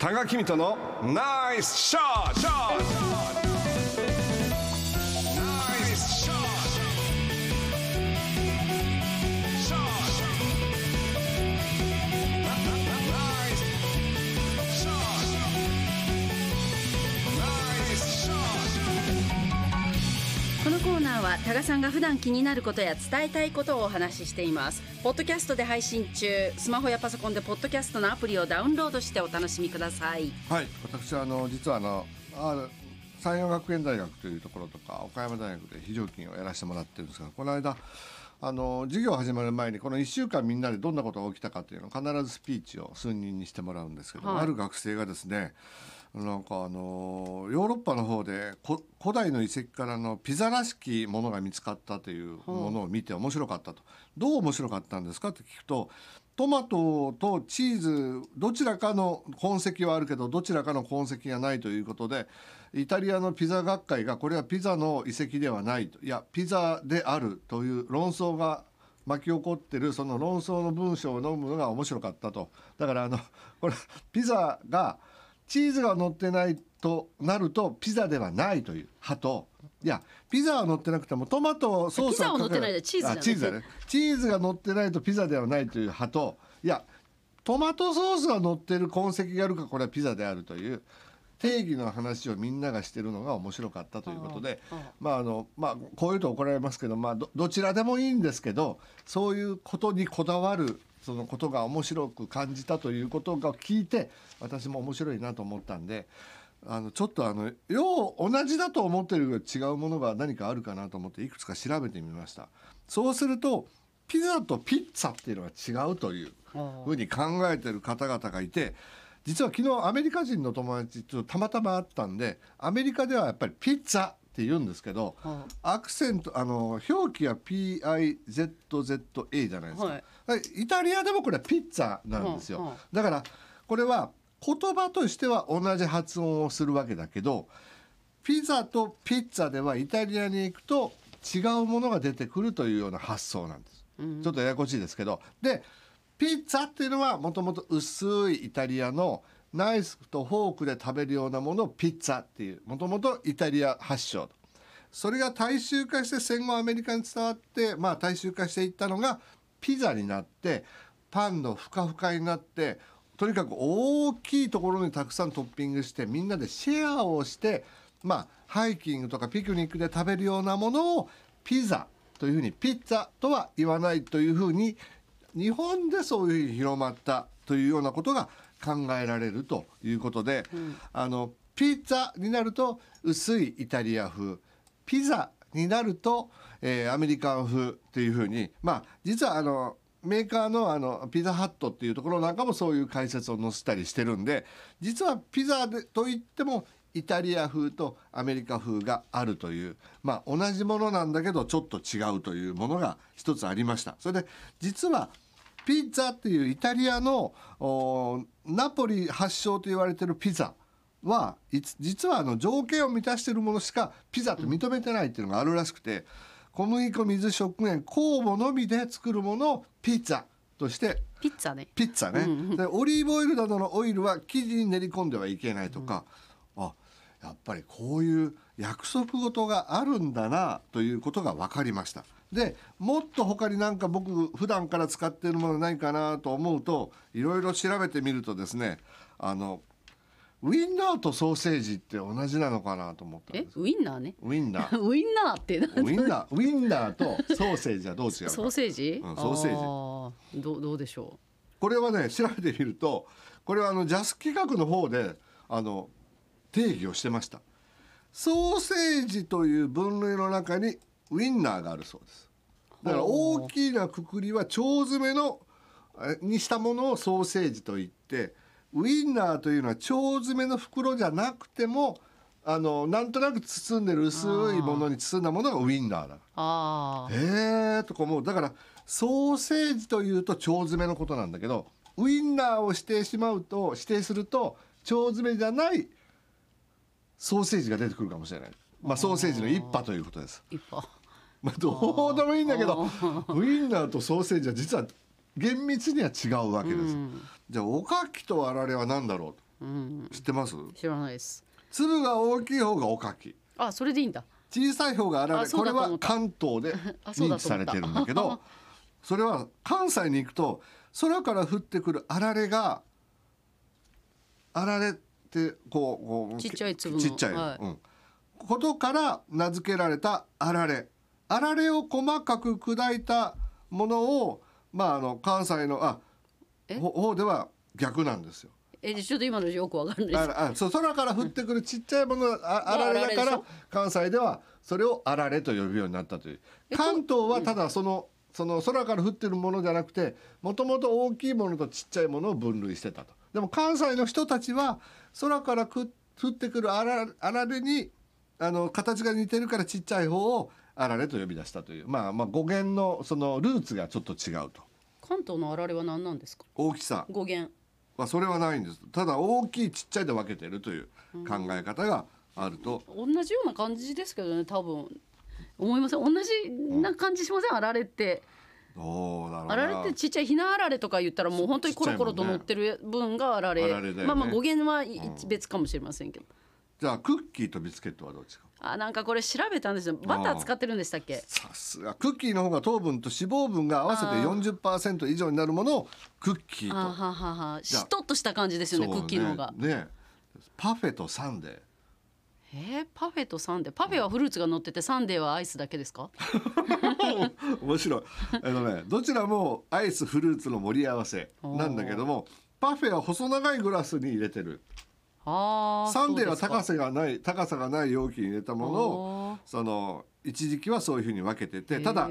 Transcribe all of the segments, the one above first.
多賀君とのナイスショットは多賀さんが普段気になることや伝えたいことをお話ししています。ポッドキャストで配信中。スマホやパソコンでポッドキャストのアプリをダウンロードしてお楽しみください。はい、私はあの実はあのあ山陽学園大学というところとか岡山大学で非常勤をやらせてもらってるんですがこの間あの授業始まる前にこの1週間みんなでどんなことが起きたかというのを必ずスピーチを数人にしてもらうんですけど、はい。ある学生がですねなんかあのヨーロッパの方で古代の遺跡からのピザらしきものが見つかったというものを見て面白かったと。どう面白かったんですかって聞くとトマトとチーズどちらかの痕跡はあるけどどちらかの痕跡がないということでイタリアのピザ学会がこれはピザの遺跡ではないといやピザであるという論争が巻き起こってるその論争の文章を読むのが面白かったとだからあのこれピザがチーズが乗ってないとなるとピザではないという派といやピザは乗ってなくてもトマトソースは乗ってないでチーズチーズだね。チーズが乗ってないとピザではないという派といやトマトソースが乗ってる痕跡があるからこれはピザであるという定義の話をみんながしてるのが面白かったということでまああのまあこういうと怒られますけどまあどどちらでもいいんですけどそういうことにこだわるそのことが面白く感じたということが聞いて私も面白いなと思ったんであのちょっとあのよう同じだと思ってる違うものが何かあるかなと思っていくつか調べてみました。そうするとピザとピッツァっていうのが違うというふうに考えてる方々がいて実は昨日アメリカ人の友達とたまたま会ったんでアメリカではやっぱりピッツァって言うんですけどはアクセントあの表記は PIZZA じゃないですか、はい。イタリアでもこれはピッツァなんですよ、うんうんだからこれは言葉としては同じ発音をするわけだけどピザとピッツァではイタリアに行くと違うものが出てくるというような発想なんです、ちょっとややこしいですけど。でピッツァっていうのはもともと薄いイタリアのナイフとフォークで食べるようなものをピッツァっていうもともとイタリア発祥それが大衆化して戦後アメリカに伝わってまあ大衆化していったのがピザになってパンのふかふかになってとにかく大きいところにたくさんトッピングしてみんなでシェアをしてまあハイキングとかピクニックで食べるようなものをピザというふうにピッツァとは言わないというふうに日本でそういうふうに広まったというようなことが考えられるということで、あのピッツァになると薄いイタリア風ピザになると、えーアメリカン風っていうふうにまあ実はあのメーカーのあのピザハットっていうところなんかもそういう解説を載せたりしてるんで実はピザでといってもイタリア風とアメリカ風があるというまあ同じものなんだけどちょっと違うというものが一つありました。それで実はピッツァっていうイタリアのおナポリ発祥と言われてるピザはいつ実はあの条件を満たしているものしかピザと認めてないっていうのがあるらしくて小麦粉水食塩酵母のみで作るものをピッツァとしてピッツァね。ピッツァね、でオリーブオイルなどのオイルは生地に練り込んではいけないとか、あやっぱりこういう約束事があるんだなということが分かりました。でもっと他になんか僕普段から使っているものないかなと思うといろいろ調べてみるとですねあのウインナーとソーセージって同じなのかなと思ったんえウインナーね。ウイ ンナー。ウインナーってウインナー。ウインナーとソーセージはどう違うか。ソーセージ、うんソーセージ。どうどうでしょこれはね調べてみるとこれはあのジャス企画の方であの定義をしてました。ソーセージという分類の中にウインナーがあるそうです。だから大きなくくりは腸詰めのえにしたものをソーセージと言ってウインナーというのは腸詰めの袋じゃなくてもあのなんとなく包んでる薄いものに包んだものがウインナーだへえとか思う。だからソーセージというと腸詰めのことなんだけどウインナーを指定しまうと指定すると腸詰めじゃないソーセージが出てくるかもしれない、まあ、ソーセージの一派ということです。一歩 まあ、どうでもいいんだけどウインナーとソーセージは実は厳密には違うわけです。じゃあおかきとあられは何だろう？うん。知ってます？知らないです。粒が大きい方がおかき。あそれでいいんだ。小さい方があらあれこれは関東で 認知されてるんだけど それは関西に行くと空から降ってくるあられがあられってこうこうちっちゃい粒の。ちっちゃい、はい。うん、ことから名付けられたあられ。あられを細かく砕いたものをまああの関西のあ方では逆なんですよ。えちょっと今のよくわかんない。ああそう空から降ってくるちっちゃいもの ああられだから関西ではそれをあられと呼ぶようになったという。え関東はただそのその空から降ってるものじゃなくてもともと大きいものとちっちゃいものを分類してたと。でも関西の人たちは空からく降ってくるあられにあの形が似てるからちっちゃい方をあられと呼び出したという。まあまあ語源のそのルーツがちょっと違うと。関東のあられは何なんですか？大きさ。語源。はそれはないんです。ただ大きいちっちゃいで分けてるという考え方があると、同じような感じですけどね多分思いません？同じな感じしません？あられって。あられってちっちゃいひなあられとか言ったらもう本当にコロコロと乗ってる分があられ。あられだよね。まあまあ語源はいうん別かもしれませんけど、じゃあクッキーとビスケットはどっちか？あなんかこれ調べたんですよ。バター使ってるんでしたっけ？さすが。クッキーの方が糖分と脂肪分が合わせてあー。40%以上になるものをクッキーと。あははは。しっとりした感じですよねそうクッキーの方が、ねね。パフェとサンデーえー、パフェとサンデー。パフェはフルーツが乗っててサンデーはアイスだけですか？面白い。あのねどちらもアイスフルーツの盛り合わせなんだけどもパフェは細長いグラスに入れてる。あーサンデーは高さがない高さがない容器に入れたものをあその一時期はそういうふうに分けててー。ただ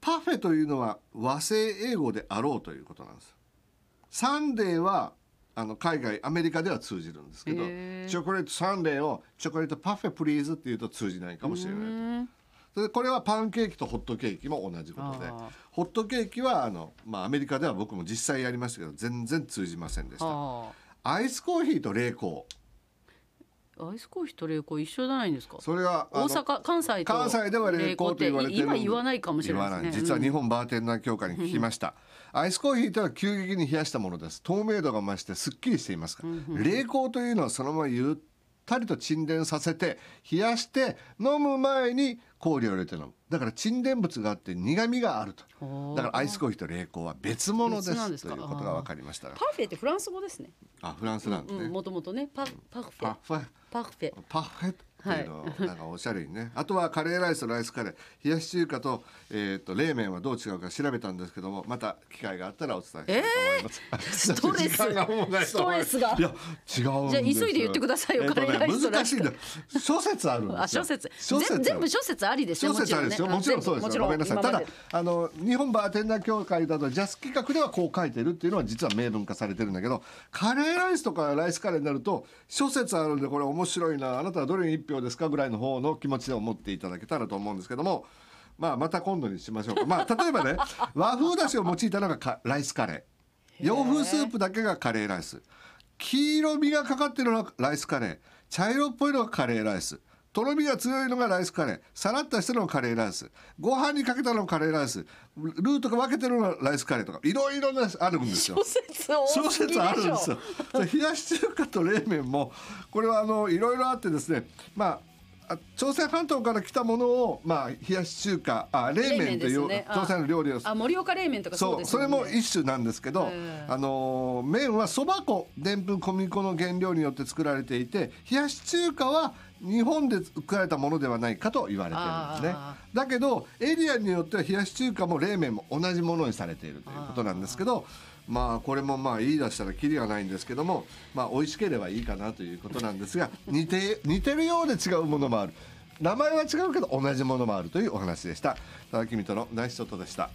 パフェというのは和製英語であろうということなんです。サンデーはあの海外アメリカでは通じるんですけどチョコレートサンデーをチョコレートパフェ please っていうと通じないかもしれうない。それでこれはパンケーキとホットケーキも同じことで。ホットケーキはあの、まあ、アメリカでは僕も実際やりましたけど全然通じませんでした。あアイスコーヒーと冷凍。ーアイスコーヒーと冷凍一緒じゃないんですか？それは大阪関西と関西では冷凍と言われてる今言わないかもしれないね。実は日本バーテンダー協会に聞きました、アイスコーヒーとは急激に冷やしたものです。透明度が増してすっきりしていますから、冷凍というのはそのままゆったりと沈殿させて冷やして飲む前に氷を入れて飲む。だから沈殿物があって苦味があると。う。んだからアイスコーヒーと冷凍は別物ですということが分かりましたがパフェってフランス語ですね。あフランスなんですね、もともとね。パパフェ。パフェ。パフェ。パフェっていうのをなんかおしゃれにね、あとはカレーライスとライスカレー。冷やし中華と,、えー、と冷麺はどう違うか調べたんですけどもまた機会があったらお伝えしたいと思います、ストレスが。ストレスが。いや違うんですじゃあ急いで言ってくださいよえーカレーライスとライス難しいんだ。諸説あるんですよ。あ諸説。全全部諸説ありですよ諸説あるんですよ。もちろんそうですよ。ごめんなさい。ただあの日本バーテンダー協会だとジャス企画ではこう書いてるっていうのは実は明文化されてるんだけどカレーライスとかライスカレーになると諸説あるんでこれ面白いな。あなたはどれに一票ですかぐらいの方の気持ちで思っていただけたらと思うんですけどもまあまた今度にしましょうか。まあ例えばね 和風だしを用いたのがライス。カレー洋風スープだけがカレーライス。黄色みがかかってるのがライスカレー。茶色っぽいのがカレーライス。とろみが強いのがライスカレー。さらっとしたのがカレーライス。ご飯にかけたのがカレーライス。ルーとか分けてるのがライスカレーとか。いろいろなあるんですよ。諸。説あるんですよ。で冷やし中華と冷麺もこれはあのいろいろあってですね。まああ朝鮮半島から来たものを、まあ、冷やし中華あ冷麺という、ね。あ。朝鮮の料理をあ盛岡冷麺とかそうそうそれも一種なんですけど、ええ。あのー麺はそば粉でんぷん小麦粉の原料によって作られていて冷やし中華は日本で作られたものではないかと言われてるんですね。あ。だけどエリアによっては冷やし中華も冷麺も同じものにされているということなんですけどまあこれもまあ言い出したらきりがないんですけどもまあ美味しければいいかなということなんですが似て似てるようで違うものもある名前は違うけど同じものもあるというお話でした。ただ君とのナイスショットでした。